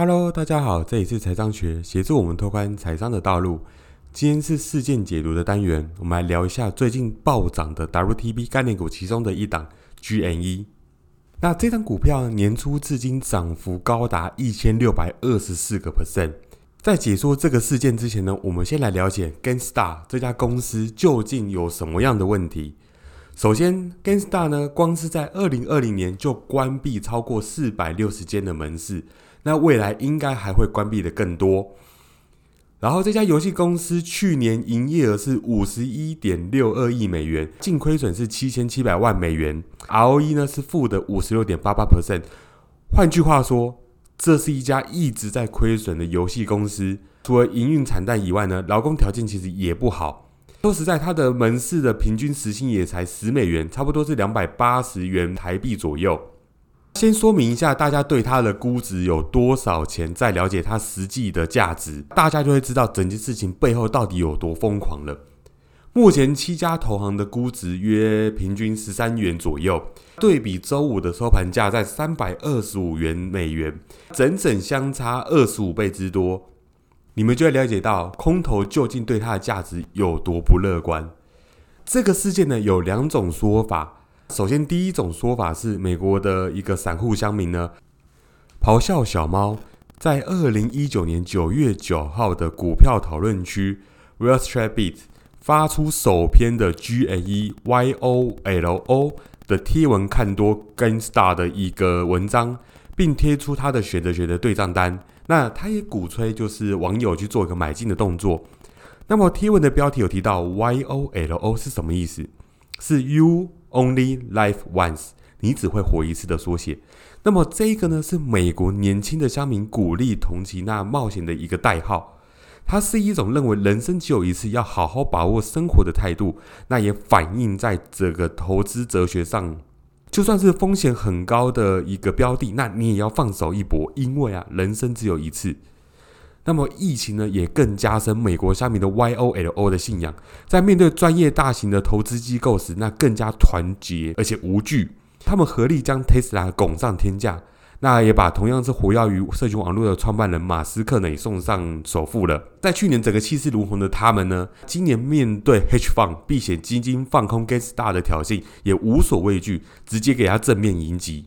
Hello，大家好，这里是财商学，协助我们拓宽财商的道路。今天是事件解读的单元，我们来聊一下最近暴涨的 WTB 概念股其中的一档 GNE。那这张股票年初至今涨幅高达一千六百二十四个 percent。在解说这个事件之前呢，我们先来了解 g a n s t a r 这家公司究竟有什么样的问题。首先，Gainstar 呢，光是在二零二零年就关闭超过四百六十间的门市。那未来应该还会关闭的更多。然后这家游戏公司去年营业额是五十一点六二亿美元，净亏损是七千七百万美元，ROE 呢是负的五十六点八八 percent。换句话说，这是一家一直在亏损的游戏公司。除了营运惨淡以外呢，劳工条件其实也不好。说实在，它的门市的平均时薪也才十美元，差不多是两百八十元台币左右。先说明一下，大家对它的估值有多少钱，再了解它实际的价值，大家就会知道整件事情背后到底有多疯狂了。目前七家投行的估值约平均十三元左右，对比周五的收盘价在三百二十五元美元，整整相差二十五倍之多。你们就会了解到空头究竟对它的价值有多不乐观。这个事件呢，有两种说法。首先，第一种说法是，美国的一个散户乡民呢，咆哮小猫在二零一九年九月九号的股票讨论区 Wall Street Beat 发出首篇的 G A E Y O L O 的贴文看多 Gainstar 的一个文章，并贴出他的选择权的对账单。那他也鼓吹就是网友去做一个买进的动作。那么贴文的标题有提到 Y O L O 是什么意思？是 U。Only life once，你只会活一次的缩写。那么这个呢，是美国年轻的乡民鼓励同情那冒险的一个代号。它是一种认为人生只有一次，要好好把握生活的态度。那也反映在这个投资哲学上，就算是风险很高的一个标的，那你也要放手一搏，因为啊，人生只有一次。那么疫情呢，也更加深美国下面的 Y O L O 的信仰，在面对专业大型的投资机构时，那更加团结而且无惧。他们合力将 Tesla 拱上天价，那也把同样是活跃于社群网络的创办人马斯克呢，也送上首富了。在去年整个气势如虹的他们呢，今年面对 H Fund 避险基金放空 g a t s t a r 的挑衅，也无所畏惧，直接给他正面迎击。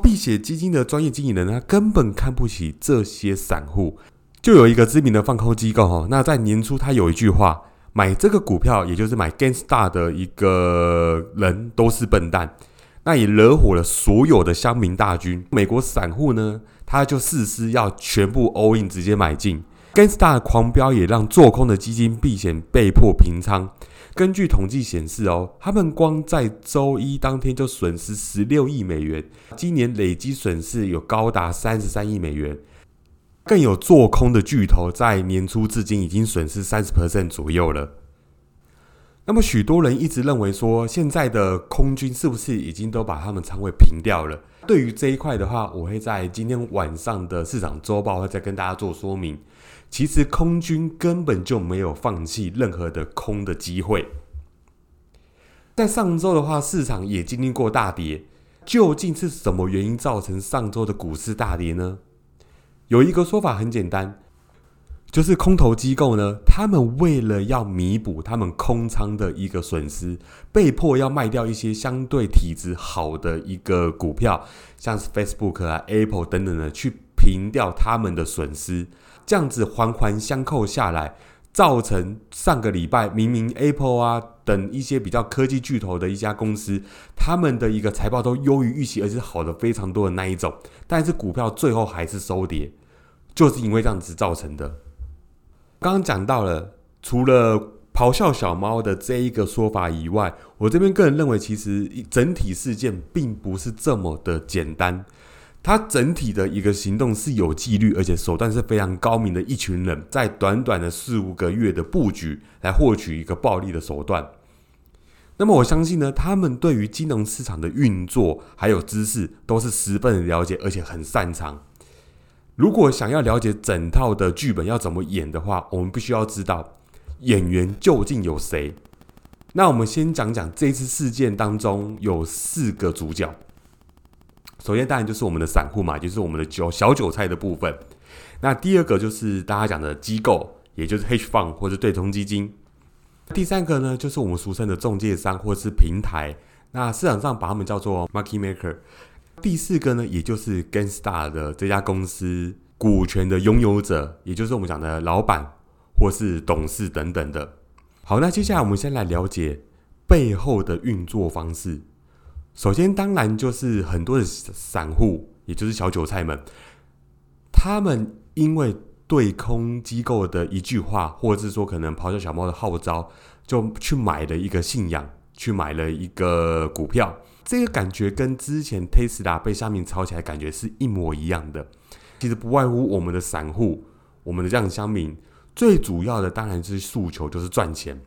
避险基金的专业经理人呢，根本看不起这些散户。就有一个知名的放空机构哈，那在年初他有一句话：买这个股票，也就是买 Gainstar 的一个人都是笨蛋。那也惹火了所有的乡民大军。美国散户呢，他就誓师要全部 all in 直接买进 Gainstar 狂飙，也让做空的基金避险被迫平仓。根据统计显示哦，他们光在周一当天就损失十六亿美元，今年累积损失有高达三十三亿美元。更有做空的巨头，在年初至今已经损失三十 percent 左右了。那么，许多人一直认为说，现在的空军是不是已经都把他们仓位平掉了？对于这一块的话，我会在今天晚上的市场周报会再跟大家做说明。其实，空军根本就没有放弃任何的空的机会。在上周的话，市场也经历过大跌，究竟是什么原因造成上周的股市大跌呢？有一个说法很简单，就是空头机构呢，他们为了要弥补他们空仓的一个损失，被迫要卖掉一些相对体质好的一个股票，像是 Facebook 啊、Apple 等等的，去平掉他们的损失。这样子环环相扣下来，造成上个礼拜明明 Apple 啊等一些比较科技巨头的一家公司，他们的一个财报都优于预期，而且好的非常多的那一种，但是股票最后还是收跌。就是因为这样子造成的。刚刚讲到了，除了咆哮小猫的这一个说法以外，我这边个人认为，其实整体事件并不是这么的简单。它整体的一个行动是有纪律，而且手段是非常高明的一群人，在短短的四五个月的布局来获取一个暴利的手段。那么我相信呢，他们对于金融市场的运作还有知识都是十分的了解，而且很擅长。如果想要了解整套的剧本要怎么演的话，我们必须要知道演员究竟有谁。那我们先讲讲这次事件当中有四个主角。首先当然就是我们的散户嘛，就是我们的韭小韭菜的部分。那第二个就是大家讲的机构，也就是 hedge fund 或者对冲基金。第三个呢，就是我们俗称的中介商或是平台。那市场上把他们叫做 market maker。第四个呢，也就是 ganstar 的这家公司股权的拥有者，也就是我们讲的老板或是董事等等的。好，那接下来我们先来了解背后的运作方式。首先，当然就是很多的散户，也就是小韭菜们，他们因为对空机构的一句话，或者是说可能咆哮小猫的号召，就去买了一个信仰，去买了一个股票。这个感觉跟之前 Tesla 被下面炒起来感觉是一模一样的。其实不外乎我们的散户，我们的这样乡民，最主要的当然是诉求就是赚钱。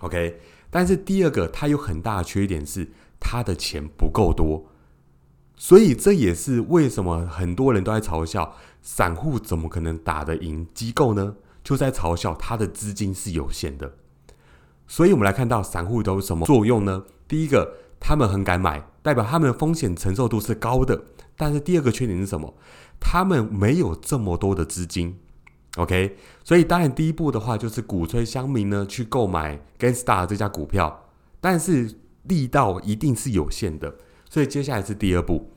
OK，但是第二个，它有很大的缺点是。他的钱不够多，所以这也是为什么很多人都在嘲笑散户怎么可能打得赢机构呢？就在嘲笑他的资金是有限的。所以我们来看到散户都有什么作用呢？第一个，他们很敢买，代表他们的风险承受度是高的。但是第二个缺点是什么？他们没有这么多的资金。OK，所以当然第一步的话就是鼓吹乡民呢去购买 Gainstar 这家股票，但是。力道一定是有限的，所以接下来是第二步。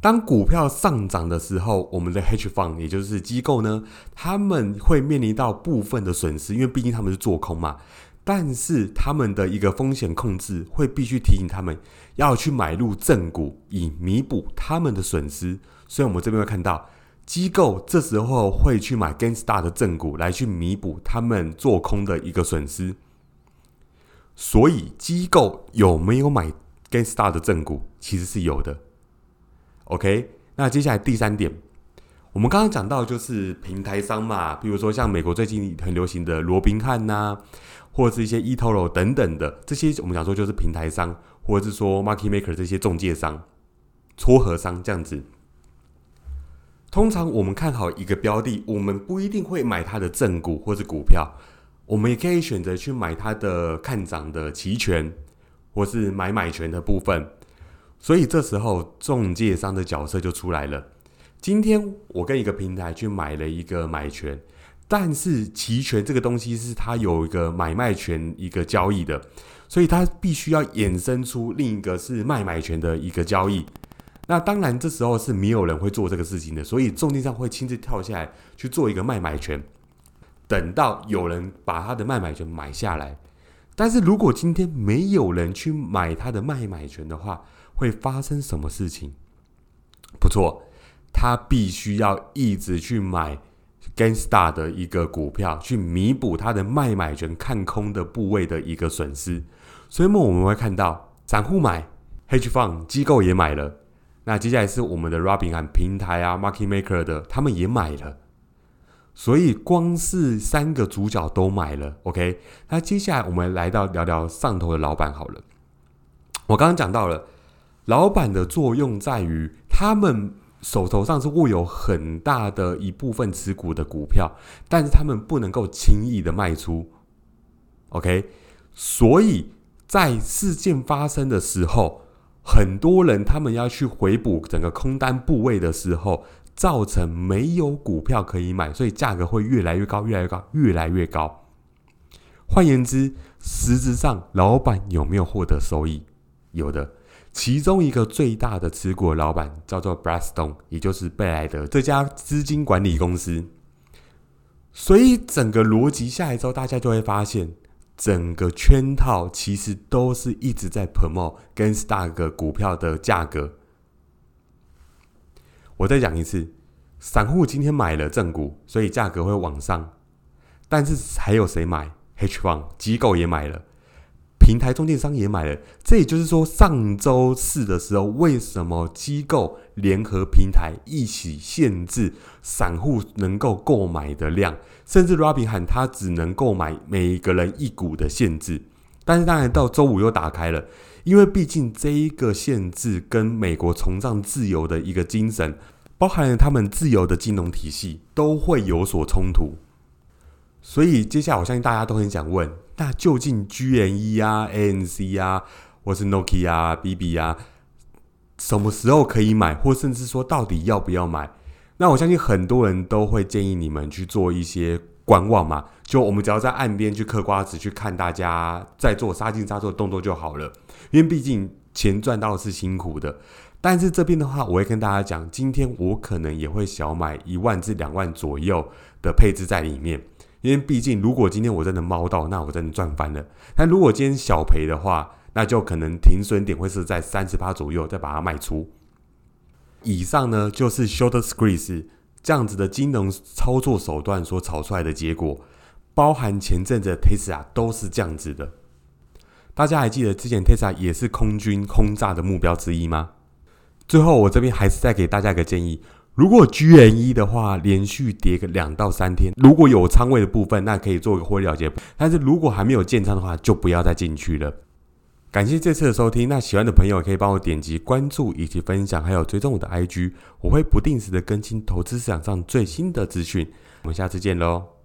当股票上涨的时候，我们的 hedge fund 也就是机构呢，他们会面临到部分的损失，因为毕竟他们是做空嘛。但是他们的一个风险控制会必须提醒他们要去买入正股，以弥补他们的损失。所以，我们这边会看到机构这时候会去买 Gainstar 的正股，来去弥补他们做空的一个损失。所以机构有没有买 Gainstar 的正股？其实是有的。OK，那接下来第三点，我们刚刚讲到就是平台商嘛，比如说像美国最近很流行的罗宾汉呐，或者是一些 eToro 等等的这些，我们讲说就是平台商，或者是说 Market Maker 这些中介商、撮合商这样子。通常我们看好一个标的，我们不一定会买它的正股或是股票。我们也可以选择去买它的看涨的期权，或是买买权的部分。所以这时候中介商的角色就出来了。今天我跟一个平台去买了一个买权，但是期权这个东西是它有一个买卖权一个交易的，所以它必须要衍生出另一个是卖买权的一个交易。那当然这时候是没有人会做这个事情的，所以中介商会亲自跳下来去做一个卖买权。等到有人把他的卖买权买下来，但是如果今天没有人去买他的卖买权的话，会发生什么事情？不错，他必须要一直去买 Gangsta 的一个股票，去弥补他的卖买权看空的部位的一个损失。所以，我们会看到散户买，Hedge Fund 机构也买了。那接下来是我们的 Robin 和平台啊，Market Maker 的，他们也买了。所以光是三个主角都买了，OK。那接下来我们来到聊聊上头的老板好了。我刚刚讲到了，老板的作用在于他们手头上是握有很大的一部分持股的股票，但是他们不能够轻易的卖出，OK。所以在事件发生的时候，很多人他们要去回补整个空单部位的时候。造成没有股票可以买，所以价格会越来越高，越来越高，越来越高。换言之，实质上老板有没有获得收益？有的。其中一个最大的持股老板叫做 Blackstone，也就是贝莱德这家资金管理公司。所以整个逻辑下来之后，大家就会发现，整个圈套其实都是一直在 promote 跟 Stark 股票的价格。我再讲一次，散户今天买了正股，所以价格会往上。但是还有谁买？H fund 机构也买了，平台中间商也买了。这也就是说，上周四的时候，为什么机构联合平台一起限制散户能够购买的量，甚至 Robin 喊他只能购买每一个人一股的限制。但是当然到周五又打开了。因为毕竟这一个限制跟美国崇尚自由的一个精神，包含了他们自由的金融体系，都会有所冲突。所以接下来我相信大家都很想问：那究竟 GNE 啊、ANC 啊，或是 Nokia 啊、BB 啊，什么时候可以买，或甚至说到底要不要买？那我相信很多人都会建议你们去做一些观望嘛，就我们只要在岸边去嗑瓜子，去看大家在做杀进杀出的动作就好了。因为毕竟钱赚到是辛苦的，但是这边的话，我会跟大家讲，今天我可能也会小买一万至两万左右的配置在里面。因为毕竟，如果今天我真的猫到，那我真的赚翻了。但如果今天小赔的话，那就可能停损点会是在三十八左右，再把它卖出。以上呢，就是 short squeeze 这样子的金融操作手段所炒出来的结果，包含前阵子 Tesla 都是这样子的。大家还记得之前 Tesla 也是空军轰炸的目标之一吗？最后，我这边还是再给大家一个建议。如果 G N 一的话，连续跌个两到三天，如果有仓位的部分，那可以做个获利了结。但是如果还没有建仓的话，就不要再进去了。感谢这次的收听，那喜欢的朋友可以帮我点击关注以及分享，还有追踪我的 I G，我会不定时的更新投资市场上最新的资讯。我们下次见喽。